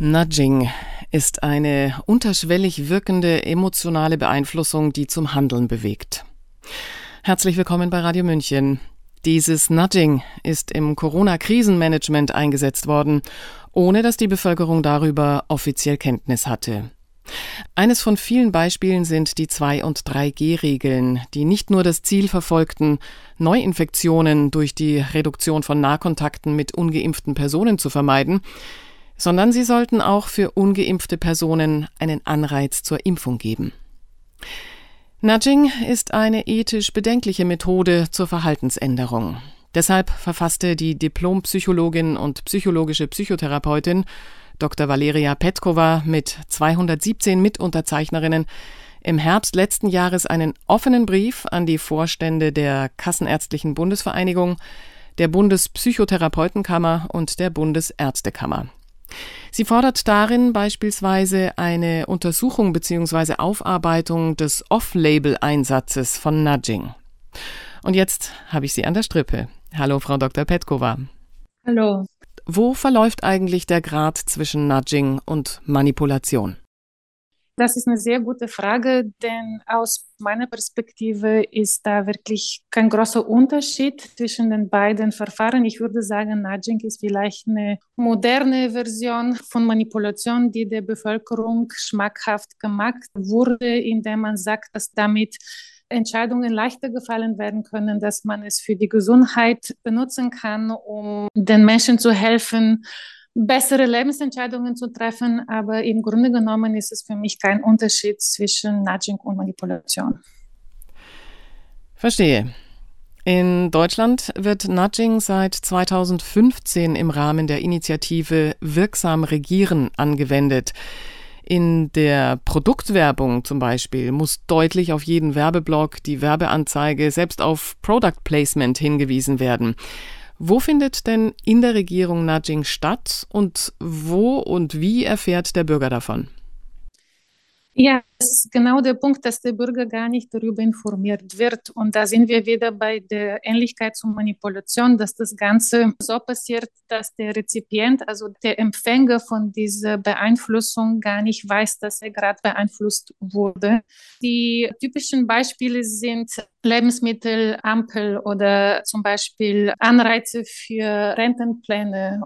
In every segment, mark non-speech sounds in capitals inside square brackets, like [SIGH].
Nudging ist eine unterschwellig wirkende emotionale Beeinflussung, die zum Handeln bewegt. Herzlich willkommen bei Radio München. Dieses Nudging ist im Corona-Krisenmanagement eingesetzt worden, ohne dass die Bevölkerung darüber offiziell Kenntnis hatte. Eines von vielen Beispielen sind die 2- und 3G-Regeln, die nicht nur das Ziel verfolgten, Neuinfektionen durch die Reduktion von Nahkontakten mit ungeimpften Personen zu vermeiden, sondern sie sollten auch für ungeimpfte Personen einen Anreiz zur Impfung geben. Nudging ist eine ethisch bedenkliche Methode zur Verhaltensänderung. Deshalb verfasste die Diplompsychologin und psychologische Psychotherapeutin Dr. Valeria Petkova mit 217 Mitunterzeichnerinnen im Herbst letzten Jahres einen offenen Brief an die Vorstände der Kassenärztlichen Bundesvereinigung, der Bundespsychotherapeutenkammer und der Bundesärztekammer. Sie fordert darin beispielsweise eine Untersuchung bzw. Aufarbeitung des Off-Label-Einsatzes von Nudging. Und jetzt habe ich Sie an der Strippe. Hallo, Frau Dr. Petkova. Hallo. Wo verläuft eigentlich der Grad zwischen Nudging und Manipulation? Das ist eine sehr gute Frage, denn aus meiner Perspektive ist da wirklich kein großer Unterschied zwischen den beiden Verfahren. Ich würde sagen, Nudging ist vielleicht eine moderne Version von Manipulation, die der Bevölkerung schmackhaft gemacht wurde, indem man sagt, dass damit Entscheidungen leichter gefallen werden können, dass man es für die Gesundheit benutzen kann, um den Menschen zu helfen, bessere Lebensentscheidungen zu treffen. Aber im Grunde genommen ist es für mich kein Unterschied zwischen Nudging und Manipulation. Verstehe. In Deutschland wird Nudging seit 2015 im Rahmen der Initiative Wirksam Regieren angewendet. In der Produktwerbung zum Beispiel muss deutlich auf jeden Werbeblock, die Werbeanzeige, selbst auf Product Placement hingewiesen werden. Wo findet denn in der Regierung Nudging statt und wo und wie erfährt der Bürger davon? Ja, das ist genau der Punkt, dass der Bürger gar nicht darüber informiert wird. Und da sind wir wieder bei der Ähnlichkeit zur Manipulation, dass das Ganze so passiert, dass der Rezipient, also der Empfänger von dieser Beeinflussung gar nicht weiß, dass er gerade beeinflusst wurde. Die typischen Beispiele sind Lebensmittelampel oder zum Beispiel Anreize für Rentenpläne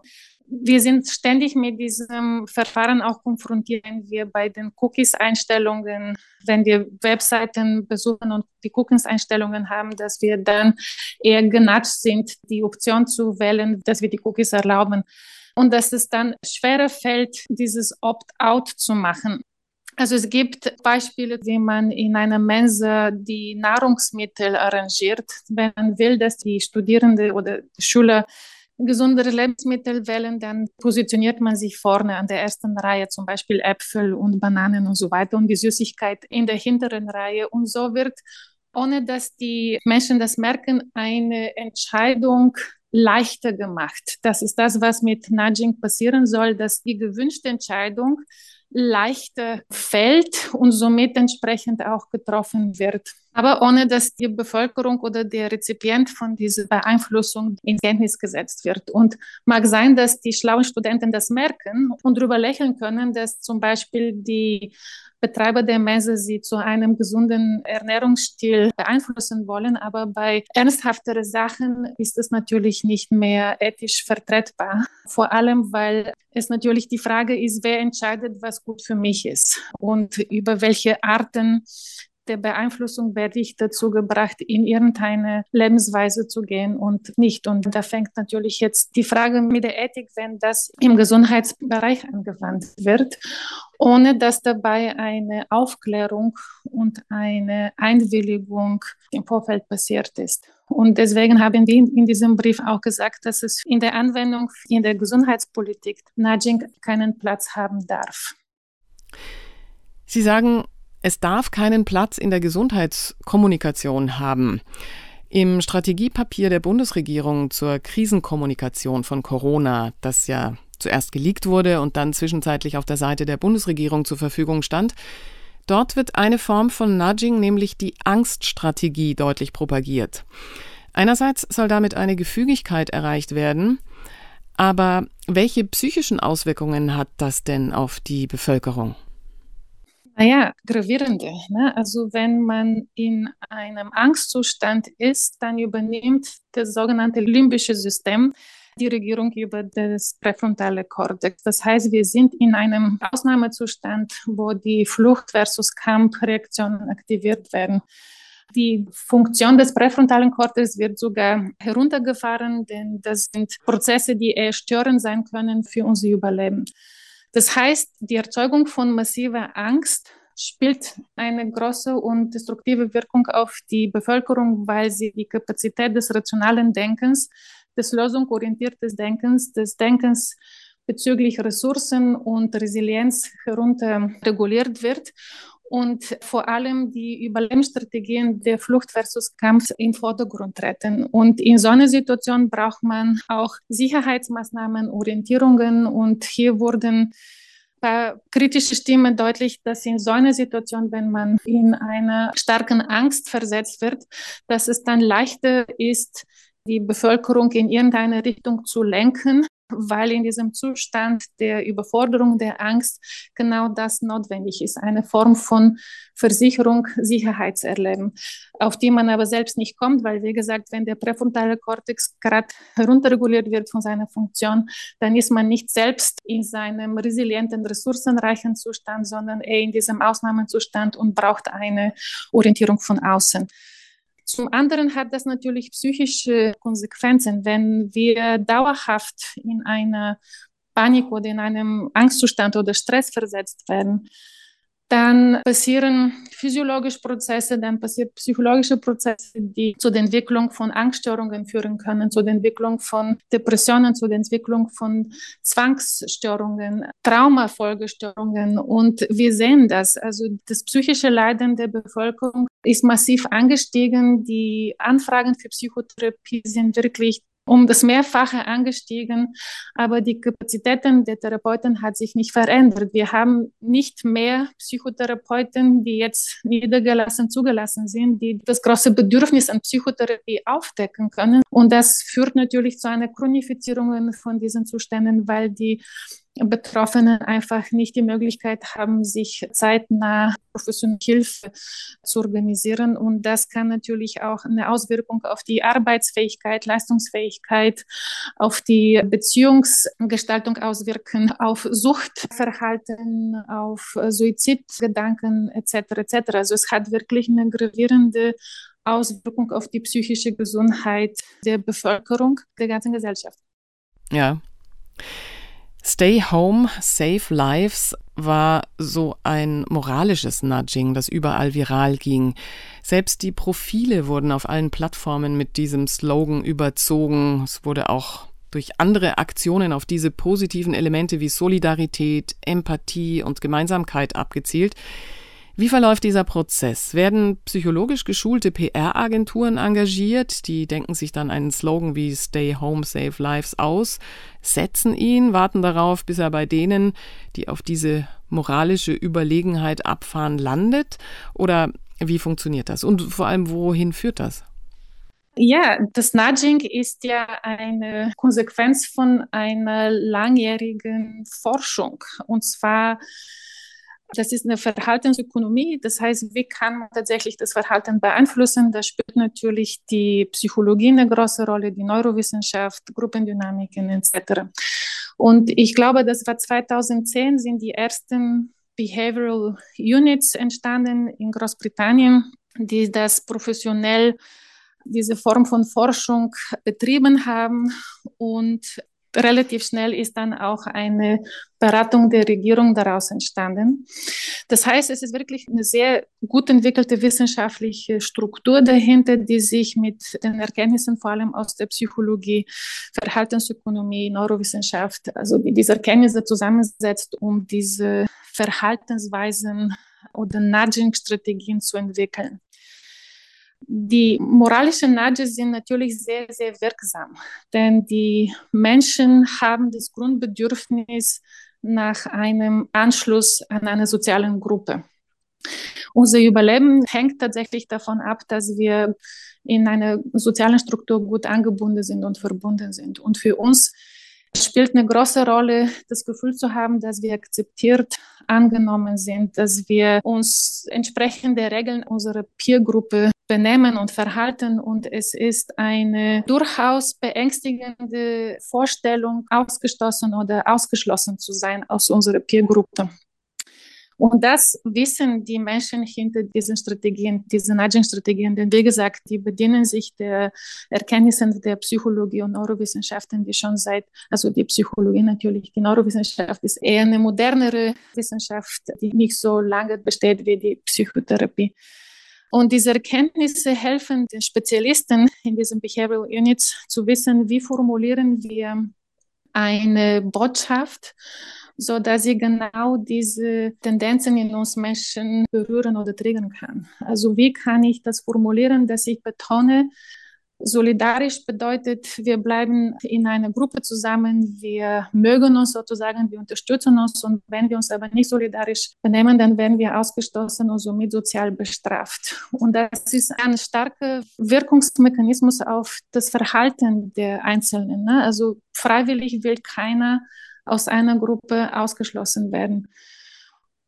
wir sind ständig mit diesem Verfahren auch konfrontiert, wenn wir bei den Cookies-Einstellungen, wenn wir Webseiten besuchen und die Cookies-Einstellungen haben, dass wir dann eher genatscht sind, die Option zu wählen, dass wir die Cookies erlauben. Und dass es dann schwerer fällt, dieses Opt-out zu machen. Also es gibt Beispiele, wie man in einer Mensa die Nahrungsmittel arrangiert, wenn man will, dass die Studierende oder Schüler gesundere Lebensmittel wählen, dann positioniert man sich vorne an der ersten Reihe, zum Beispiel Äpfel und Bananen und so weiter und die Süßigkeit in der hinteren Reihe. Und so wird, ohne dass die Menschen das merken, eine Entscheidung leichter gemacht. Das ist das, was mit Nudging passieren soll, dass die gewünschte Entscheidung leichter fällt und somit entsprechend auch getroffen wird. Aber ohne dass die Bevölkerung oder der Rezipient von dieser Beeinflussung in Kenntnis gesetzt wird. Und mag sein, dass die schlauen Studenten das merken und darüber lächeln können, dass zum Beispiel die Betreiber der Messe sie zu einem gesunden Ernährungsstil beeinflussen wollen. Aber bei ernsthafteren Sachen ist es natürlich nicht mehr ethisch vertretbar. Vor allem, weil es natürlich die Frage ist, wer entscheidet, was gut für mich ist und über welche Arten der Beeinflussung werde ich dazu gebracht, in irgendeine Lebensweise zu gehen und nicht. Und da fängt natürlich jetzt die Frage mit der Ethik, wenn das im Gesundheitsbereich angewandt wird, ohne dass dabei eine Aufklärung und eine Einwilligung im Vorfeld passiert ist. Und deswegen haben wir in diesem Brief auch gesagt, dass es in der Anwendung in der Gesundheitspolitik Nudging keinen Platz haben darf. Sie sagen, es darf keinen Platz in der Gesundheitskommunikation haben. Im Strategiepapier der Bundesregierung zur Krisenkommunikation von Corona, das ja zuerst geleakt wurde und dann zwischenzeitlich auf der Seite der Bundesregierung zur Verfügung stand, dort wird eine Form von Nudging, nämlich die Angststrategie, deutlich propagiert. Einerseits soll damit eine Gefügigkeit erreicht werden, Aber welche psychischen Auswirkungen hat das denn auf die Bevölkerung? Naja, gravierende. Ne? Also wenn man in einem Angstzustand ist, dann übernimmt das sogenannte limbische System die Regierung über das präfrontale Kortex. Das heißt, wir sind in einem Ausnahmezustand, wo die Flucht versus Kampfreaktionen aktiviert werden. Die Funktion des präfrontalen Kortex wird sogar heruntergefahren, denn das sind Prozesse, die eher störend sein können für unser Überleben. Das heißt, die Erzeugung von massiver Angst spielt eine große und destruktive Wirkung auf die Bevölkerung, weil sie die Kapazität des rationalen Denkens, des lösungsorientierten Denkens, des Denkens bezüglich Ressourcen und Resilienz herunter reguliert wird und vor allem die Überlebensstrategien der Flucht versus Kampf in Vordergrund treten. Und in so einer Situation braucht man auch Sicherheitsmaßnahmen, Orientierungen und hier wurden paar kritische Stimmen deutlich, dass in so einer Situation, wenn man in einer starken Angst versetzt wird, dass es dann leichter ist, die Bevölkerung in irgendeine Richtung zu lenken weil in diesem Zustand der Überforderung, der Angst genau das notwendig ist, eine Form von Versicherung, Sicherheitserleben, auf die man aber selbst nicht kommt, weil, wie gesagt, wenn der präfrontale Kortex gerade herunterreguliert wird von seiner Funktion, dann ist man nicht selbst in seinem resilienten, ressourcenreichen Zustand, sondern eher in diesem Ausnahmezustand und braucht eine Orientierung von außen. Zum anderen hat das natürlich psychische Konsequenzen, wenn wir dauerhaft in einer Panik oder in einem Angstzustand oder Stress versetzt werden dann passieren physiologische Prozesse, dann passieren psychologische Prozesse, die zu der Entwicklung von Angststörungen führen können, zu der Entwicklung von Depressionen, zu der Entwicklung von Zwangsstörungen, Traumafolgestörungen. Und wir sehen das. Also das psychische Leiden der Bevölkerung ist massiv angestiegen. Die Anfragen für Psychotherapie sind wirklich um das Mehrfache angestiegen, aber die Kapazitäten der Therapeuten hat sich nicht verändert. Wir haben nicht mehr Psychotherapeuten, die jetzt niedergelassen zugelassen sind, die das große Bedürfnis an Psychotherapie aufdecken können. Und das führt natürlich zu einer Chronifizierung von diesen Zuständen, weil die Betroffenen einfach nicht die Möglichkeit haben, sich zeitnah professionelle Hilfe zu organisieren. Und das kann natürlich auch eine Auswirkung auf die Arbeitsfähigkeit, Leistungsfähigkeit, auf die Beziehungsgestaltung auswirken, auf Suchtverhalten, auf Suizidgedanken etc. etc. Also es hat wirklich eine gravierende Auswirkung auf die psychische Gesundheit der Bevölkerung, der ganzen Gesellschaft. Ja. Stay Home, Save Lives war so ein moralisches Nudging, das überall viral ging. Selbst die Profile wurden auf allen Plattformen mit diesem Slogan überzogen. Es wurde auch durch andere Aktionen auf diese positiven Elemente wie Solidarität, Empathie und Gemeinsamkeit abgezielt. Wie verläuft dieser Prozess? Werden psychologisch geschulte PR-Agenturen engagiert? Die denken sich dann einen Slogan wie Stay Home, Save Lives aus, setzen ihn, warten darauf, bis er bei denen, die auf diese moralische Überlegenheit abfahren, landet? Oder wie funktioniert das? Und vor allem, wohin führt das? Ja, das Nudging ist ja eine Konsequenz von einer langjährigen Forschung. Und zwar das ist eine Verhaltensökonomie. Das heißt, wie kann man tatsächlich das Verhalten beeinflussen? Da spielt natürlich die Psychologie eine große Rolle, die Neurowissenschaft, Gruppendynamiken etc. Und ich glaube, das war 2010 sind die ersten Behavioral Units entstanden in Großbritannien, die das professionell diese Form von Forschung betrieben haben und relativ schnell ist dann auch eine Beratung der Regierung daraus entstanden. Das heißt, es ist wirklich eine sehr gut entwickelte wissenschaftliche Struktur dahinter, die sich mit den Erkenntnissen vor allem aus der Psychologie, Verhaltensökonomie, Neurowissenschaft, also diese Erkenntnisse zusammensetzt, um diese Verhaltensweisen oder Nudging-Strategien zu entwickeln. Die moralischen Nudges sind natürlich sehr, sehr wirksam, denn die Menschen haben das Grundbedürfnis nach einem Anschluss an eine soziale Gruppe. Unser Überleben hängt tatsächlich davon ab, dass wir in einer sozialen Struktur gut angebunden sind und verbunden sind. Und für uns spielt eine große Rolle, das Gefühl zu haben, dass wir akzeptiert, angenommen sind, dass wir uns entsprechend der Regeln unserer Peergruppe benehmen und verhalten. Und es ist eine durchaus beängstigende Vorstellung, ausgestoßen oder ausgeschlossen zu sein aus unserer Peergruppe. Und das wissen die Menschen hinter diesen Strategien, diesen Nudging-Strategien. Denn wie gesagt, die bedienen sich der Erkenntnisse der Psychologie und Neurowissenschaften, die schon seit, also die Psychologie natürlich, die Neurowissenschaft ist eher eine modernere Wissenschaft, die nicht so lange besteht wie die Psychotherapie. Und diese Erkenntnisse helfen den Spezialisten in diesen Behavioral Units zu wissen, wie formulieren wir eine Botschaft, so dass sie genau diese Tendenzen in uns Menschen berühren oder triggern kann. Also wie kann ich das formulieren, dass ich betone, Solidarisch bedeutet, wir bleiben in einer Gruppe zusammen, wir mögen uns sozusagen, wir unterstützen uns und wenn wir uns aber nicht solidarisch benehmen, dann werden wir ausgestoßen und somit sozial bestraft. Und das ist ein starker Wirkungsmechanismus auf das Verhalten der Einzelnen. Ne? Also freiwillig will keiner aus einer Gruppe ausgeschlossen werden.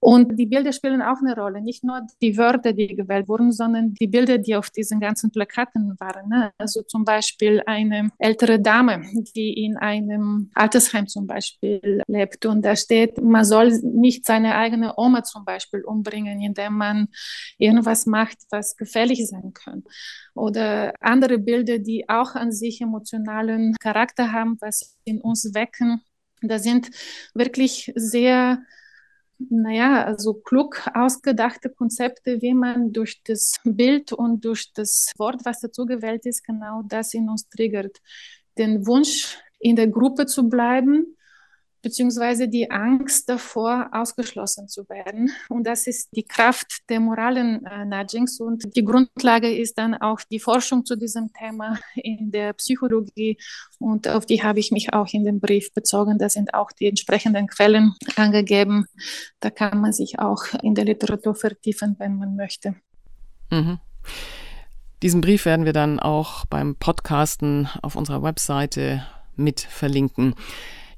Und die Bilder spielen auch eine Rolle. Nicht nur die Wörter, die gewählt wurden, sondern die Bilder, die auf diesen ganzen Plakaten waren. Ne? Also zum Beispiel eine ältere Dame, die in einem Altersheim zum Beispiel lebt. Und da steht, man soll nicht seine eigene Oma zum Beispiel umbringen, indem man irgendwas macht, was gefährlich sein kann. Oder andere Bilder, die auch an sich emotionalen Charakter haben, was in uns wecken. Da sind wirklich sehr naja, also klug ausgedachte Konzepte, wie man durch das Bild und durch das Wort, was dazu gewählt ist, genau das in uns triggert. Den Wunsch, in der Gruppe zu bleiben, beziehungsweise die Angst davor, ausgeschlossen zu werden. Und das ist die Kraft der moralen äh, Nudgings. Und die Grundlage ist dann auch die Forschung zu diesem Thema in der Psychologie. Und auf die habe ich mich auch in dem Brief bezogen. Da sind auch die entsprechenden Quellen angegeben. Da kann man sich auch in der Literatur vertiefen, wenn man möchte. Mhm. Diesen Brief werden wir dann auch beim Podcasten auf unserer Webseite mit verlinken.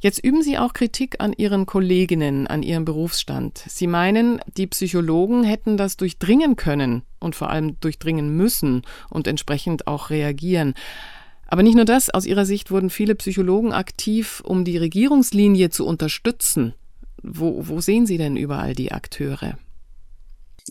Jetzt üben Sie auch Kritik an Ihren Kolleginnen, an Ihrem Berufsstand. Sie meinen, die Psychologen hätten das durchdringen können und vor allem durchdringen müssen und entsprechend auch reagieren. Aber nicht nur das, aus Ihrer Sicht wurden viele Psychologen aktiv, um die Regierungslinie zu unterstützen. Wo, wo sehen Sie denn überall die Akteure?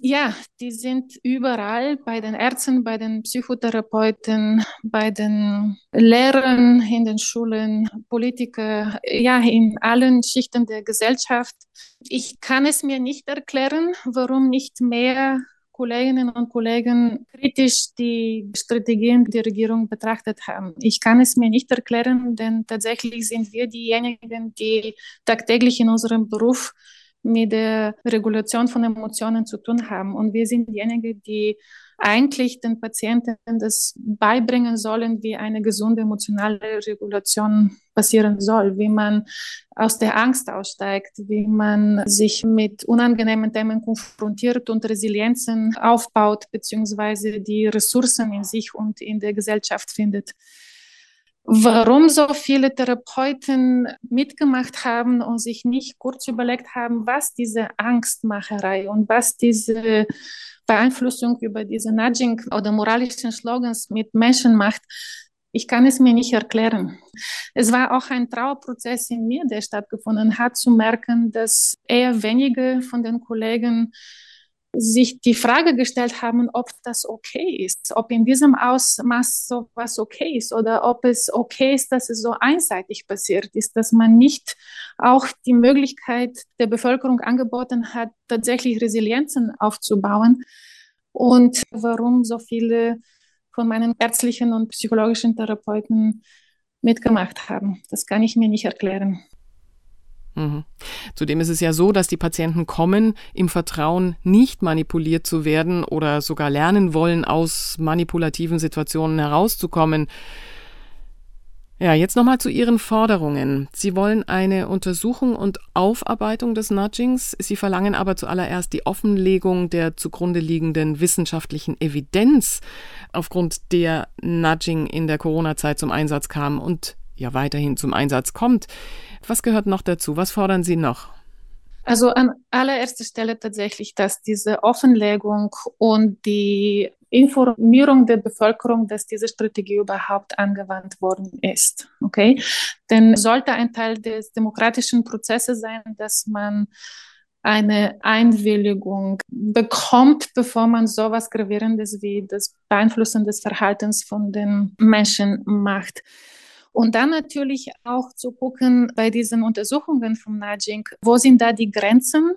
Ja, die sind überall bei den Ärzten, bei den Psychotherapeuten, bei den Lehrern in den Schulen, Politiker, ja, in allen Schichten der Gesellschaft. Ich kann es mir nicht erklären, warum nicht mehr Kolleginnen und Kollegen kritisch die Strategien der Regierung betrachtet haben. Ich kann es mir nicht erklären, denn tatsächlich sind wir diejenigen, die tagtäglich in unserem Beruf mit der Regulation von Emotionen zu tun haben. Und wir sind diejenigen, die eigentlich den Patienten das beibringen sollen, wie eine gesunde emotionale Regulation passieren soll, wie man aus der Angst aussteigt, wie man sich mit unangenehmen Themen konfrontiert und Resilienzen aufbaut, beziehungsweise die Ressourcen in sich und in der Gesellschaft findet. Warum so viele Therapeuten mitgemacht haben und sich nicht kurz überlegt haben, was diese Angstmacherei und was diese Beeinflussung über diese Nudging oder moralischen Slogans mit Menschen macht, ich kann es mir nicht erklären. Es war auch ein Trauerprozess in mir, der stattgefunden hat, zu merken, dass eher wenige von den Kollegen sich die Frage gestellt haben, ob das okay ist, ob in diesem Ausmaß so was okay ist oder ob es okay ist, dass es so einseitig passiert ist, dass man nicht auch die Möglichkeit der Bevölkerung angeboten hat, tatsächlich Resilienzen aufzubauen und warum so viele von meinen ärztlichen und psychologischen Therapeuten mitgemacht haben. Das kann ich mir nicht erklären. Mhm. Zudem ist es ja so, dass die Patienten kommen im Vertrauen, nicht manipuliert zu werden oder sogar lernen wollen, aus manipulativen Situationen herauszukommen. Ja, jetzt nochmal zu Ihren Forderungen. Sie wollen eine Untersuchung und Aufarbeitung des Nudgings. Sie verlangen aber zuallererst die Offenlegung der zugrunde liegenden wissenschaftlichen Evidenz, aufgrund der Nudging in der Corona-Zeit zum Einsatz kam. Und ja weiterhin zum Einsatz kommt. Was gehört noch dazu? Was fordern Sie noch? Also an allererster Stelle tatsächlich, dass diese Offenlegung und die Informierung der Bevölkerung, dass diese Strategie überhaupt angewandt worden ist. Okay? Denn sollte ein Teil des demokratischen Prozesses sein, dass man eine Einwilligung bekommt, bevor man sowas Gravierendes wie das Beeinflussen des Verhaltens von den Menschen macht. Und dann natürlich auch zu gucken bei diesen Untersuchungen vom Nudging, wo sind da die Grenzen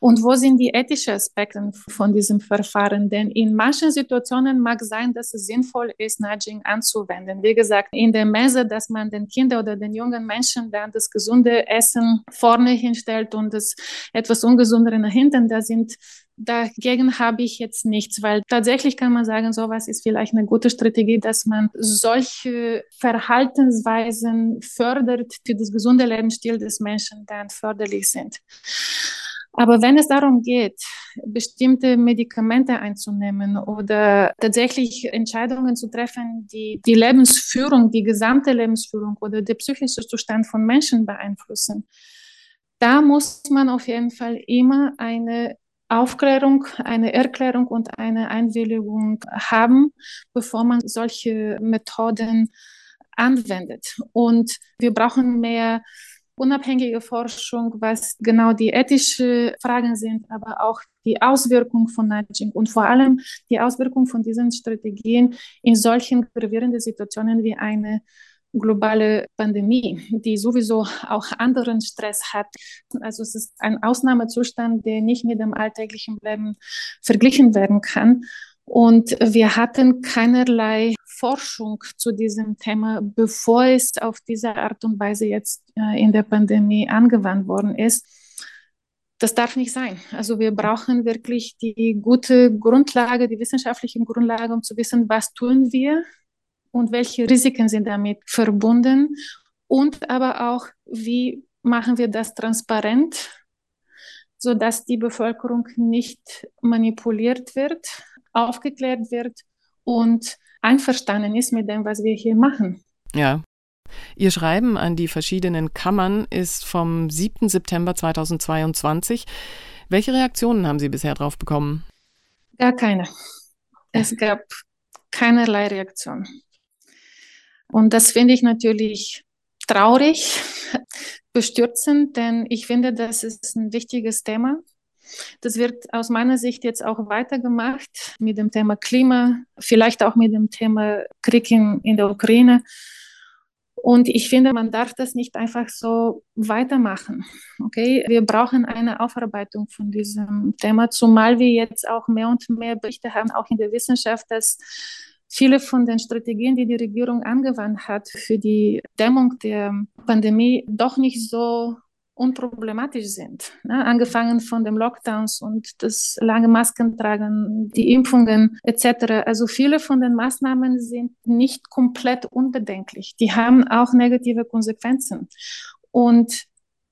und wo sind die ethischen Aspekte von diesem Verfahren? Denn in manchen Situationen mag sein, dass es sinnvoll ist, Nudging anzuwenden. Wie gesagt, in der Messe, dass man den Kindern oder den jungen Menschen dann das gesunde Essen vorne hinstellt und das etwas ungesundere nach hinten, da sind Dagegen habe ich jetzt nichts, weil tatsächlich kann man sagen, sowas ist vielleicht eine gute Strategie, dass man solche Verhaltensweisen fördert, die das gesunde Lebensstil des Menschen dann förderlich sind. Aber wenn es darum geht, bestimmte Medikamente einzunehmen oder tatsächlich Entscheidungen zu treffen, die die Lebensführung, die gesamte Lebensführung oder der psychische Zustand von Menschen beeinflussen, da muss man auf jeden Fall immer eine Aufklärung, eine Erklärung und eine Einwilligung haben, bevor man solche Methoden anwendet. Und wir brauchen mehr unabhängige Forschung, was genau die ethischen Fragen sind, aber auch die Auswirkung von Nudging und vor allem die Auswirkung von diesen Strategien in solchen gravierenden Situationen wie eine globale Pandemie, die sowieso auch anderen Stress hat. Also es ist ein Ausnahmezustand, der nicht mit dem alltäglichen Leben verglichen werden kann. Und wir hatten keinerlei Forschung zu diesem Thema, bevor es auf diese Art und Weise jetzt äh, in der Pandemie angewandt worden ist. Das darf nicht sein. Also wir brauchen wirklich die gute Grundlage, die wissenschaftliche Grundlage, um zu wissen, was tun wir und welche Risiken sind damit verbunden und aber auch, wie machen wir das transparent, sodass die Bevölkerung nicht manipuliert wird, aufgeklärt wird und einverstanden ist mit dem, was wir hier machen. Ja. Ihr Schreiben an die verschiedenen Kammern ist vom 7. September 2022. Welche Reaktionen haben Sie bisher darauf bekommen? Gar keine. Es gab keinerlei Reaktion. Und das finde ich natürlich traurig, [LAUGHS] bestürzend, denn ich finde, das ist ein wichtiges Thema. Das wird aus meiner Sicht jetzt auch weitergemacht mit dem Thema Klima, vielleicht auch mit dem Thema Krieg in, in der Ukraine. Und ich finde, man darf das nicht einfach so weitermachen. Okay, wir brauchen eine Aufarbeitung von diesem Thema, zumal wir jetzt auch mehr und mehr Berichte haben, auch in der Wissenschaft, dass viele von den Strategien, die die Regierung angewandt hat für die Dämmung der Pandemie, doch nicht so unproblematisch sind. Ne? Angefangen von den Lockdowns und das lange Maskentragen, die Impfungen etc. Also viele von den Maßnahmen sind nicht komplett unbedenklich. Die haben auch negative Konsequenzen. Und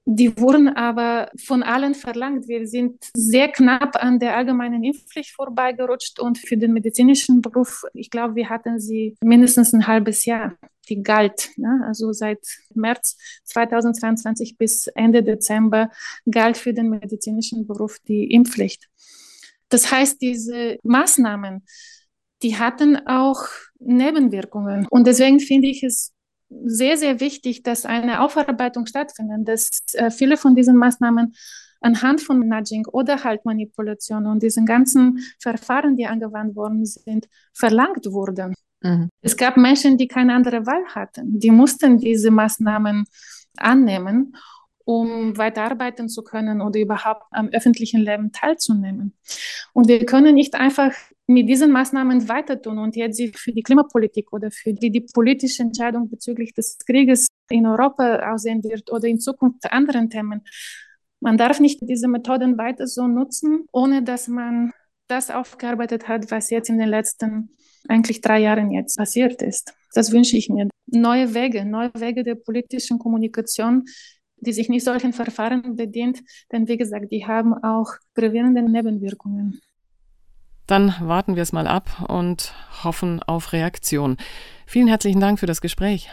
die wurden aber von allen verlangt. Wir sind sehr knapp an der allgemeinen Impfpflicht vorbeigerutscht und für den medizinischen Beruf, ich glaube, wir hatten sie mindestens ein halbes Jahr. Die galt. Ne? Also seit März 2022 bis Ende Dezember galt für den medizinischen Beruf die Impfpflicht. Das heißt, diese Maßnahmen, die hatten auch Nebenwirkungen. Und deswegen finde ich es sehr, sehr wichtig, dass eine Aufarbeitung stattfindet, dass äh, viele von diesen Maßnahmen anhand von Nudging oder halt Manipulation und diesen ganzen Verfahren, die angewandt worden sind, verlangt wurden. Mhm. Es gab Menschen, die keine andere Wahl hatten. Die mussten diese Maßnahmen annehmen um weiterarbeiten zu können oder überhaupt am öffentlichen Leben teilzunehmen. Und wir können nicht einfach mit diesen Maßnahmen weiter tun und jetzt sie für die Klimapolitik oder für die, die politische Entscheidung bezüglich des Krieges in Europa aussehen wird oder in Zukunft anderen Themen. Man darf nicht diese Methoden weiter so nutzen, ohne dass man das aufgearbeitet hat, was jetzt in den letzten eigentlich drei Jahren jetzt passiert ist. Das wünsche ich mir. Neue Wege, neue Wege der politischen Kommunikation, die sich nicht solchen Verfahren bedient, denn wie gesagt, die haben auch gravierende Nebenwirkungen. Dann warten wir es mal ab und hoffen auf Reaktion. Vielen herzlichen Dank für das Gespräch.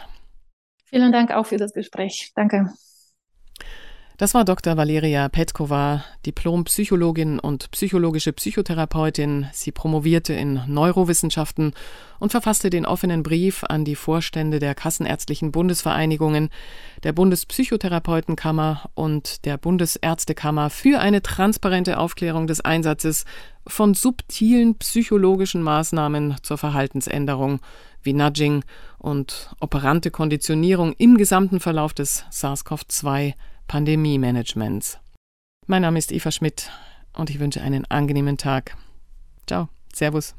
Vielen Dank auch für das Gespräch. Danke. Das war Dr. Valeria Petkova, Diplompsychologin und psychologische Psychotherapeutin. Sie promovierte in Neurowissenschaften und verfasste den offenen Brief an die Vorstände der Kassenärztlichen Bundesvereinigungen, der Bundespsychotherapeutenkammer und der Bundesärztekammer für eine transparente Aufklärung des Einsatzes von subtilen psychologischen Maßnahmen zur Verhaltensänderung wie Nudging und operante Konditionierung im gesamten Verlauf des SARS-CoV-2 Pandemie-Managements. Mein Name ist Eva Schmidt und ich wünsche einen angenehmen Tag. Ciao, Servus.